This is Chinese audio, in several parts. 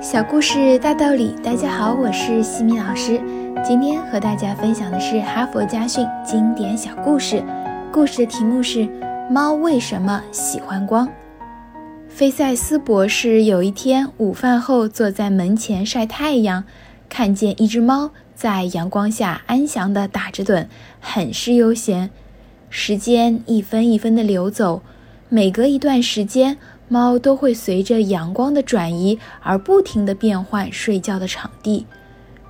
小故事大道理，大家好，我是西米老师。今天和大家分享的是哈佛家训经典小故事。故事的题目是《猫为什么喜欢光》。菲塞斯博士有一天午饭后坐在门前晒太阳，看见一只猫在阳光下安详地打着盹，很是悠闲。时间一分一分地流走，每隔一段时间。猫都会随着阳光的转移而不停地变换睡觉的场地，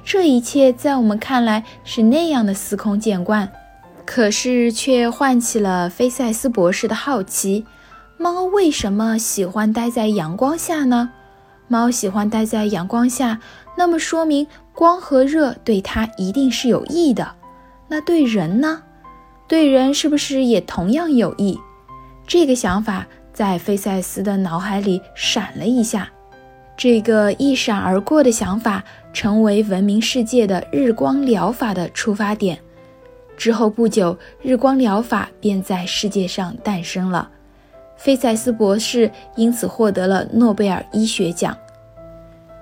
这一切在我们看来是那样的司空见惯，可是却唤起了菲塞斯博士的好奇：猫为什么喜欢待在阳光下呢？猫喜欢待在阳光下，那么说明光和热对它一定是有益的。那对人呢？对人是不是也同样有益？这个想法。在菲塞斯的脑海里闪了一下，这个一闪而过的想法成为闻名世界的日光疗法的出发点。之后不久，日光疗法便在世界上诞生了。菲塞斯博士因此获得了诺贝尔医学奖。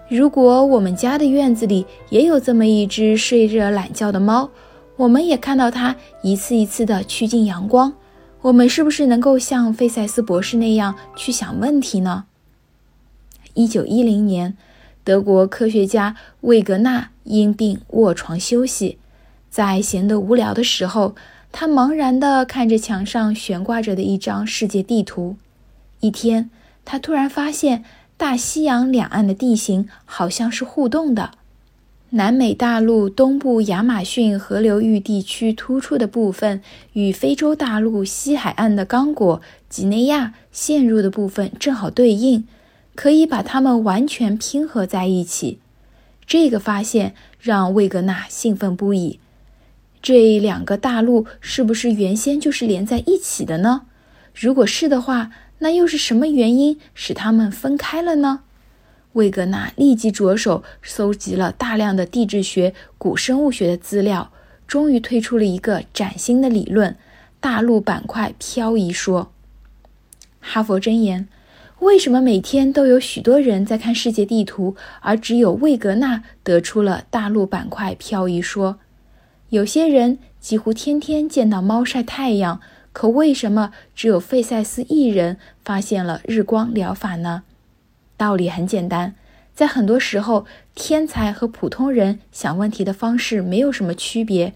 如果我们家的院子里也有这么一只睡着懒觉的猫，我们也看到它一次一次地趋近阳光。我们是不是能够像费塞斯博士那样去想问题呢？一九一零年，德国科学家魏格纳因病卧床休息，在闲得无聊的时候，他茫然地看着墙上悬挂着的一张世界地图。一天，他突然发现大西洋两岸的地形好像是互动的。南美大陆东部亚马逊河流域地区突出的部分与非洲大陆西海岸的刚果、几内亚陷入的部分正好对应，可以把它们完全拼合在一起。这个发现让魏格纳兴奋不已。这两个大陆是不是原先就是连在一起的呢？如果是的话，那又是什么原因使它们分开了呢？魏格纳立即着手搜集了大量的地质学、古生物学的资料，终于推出了一个崭新的理论——大陆板块漂移说。哈佛箴言：为什么每天都有许多人在看世界地图，而只有魏格纳得出了大陆板块漂移说？有些人几乎天天见到猫晒太阳，可为什么只有费塞斯一人发现了日光疗法呢？道理很简单，在很多时候，天才和普通人想问题的方式没有什么区别，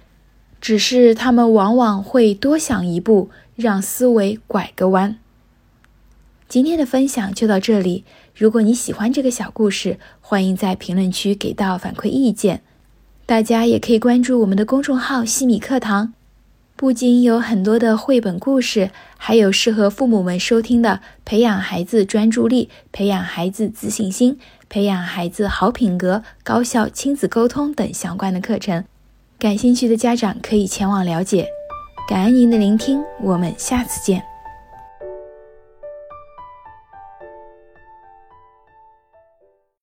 只是他们往往会多想一步，让思维拐个弯。今天的分享就到这里，如果你喜欢这个小故事，欢迎在评论区给到反馈意见。大家也可以关注我们的公众号“西米课堂”。不仅有很多的绘本故事，还有适合父母们收听的培养孩子专注力、培养孩子自信心、培养孩子好品格、高效亲子沟通等相关的课程。感兴趣的家长可以前往了解。感恩您的聆听，我们下次见。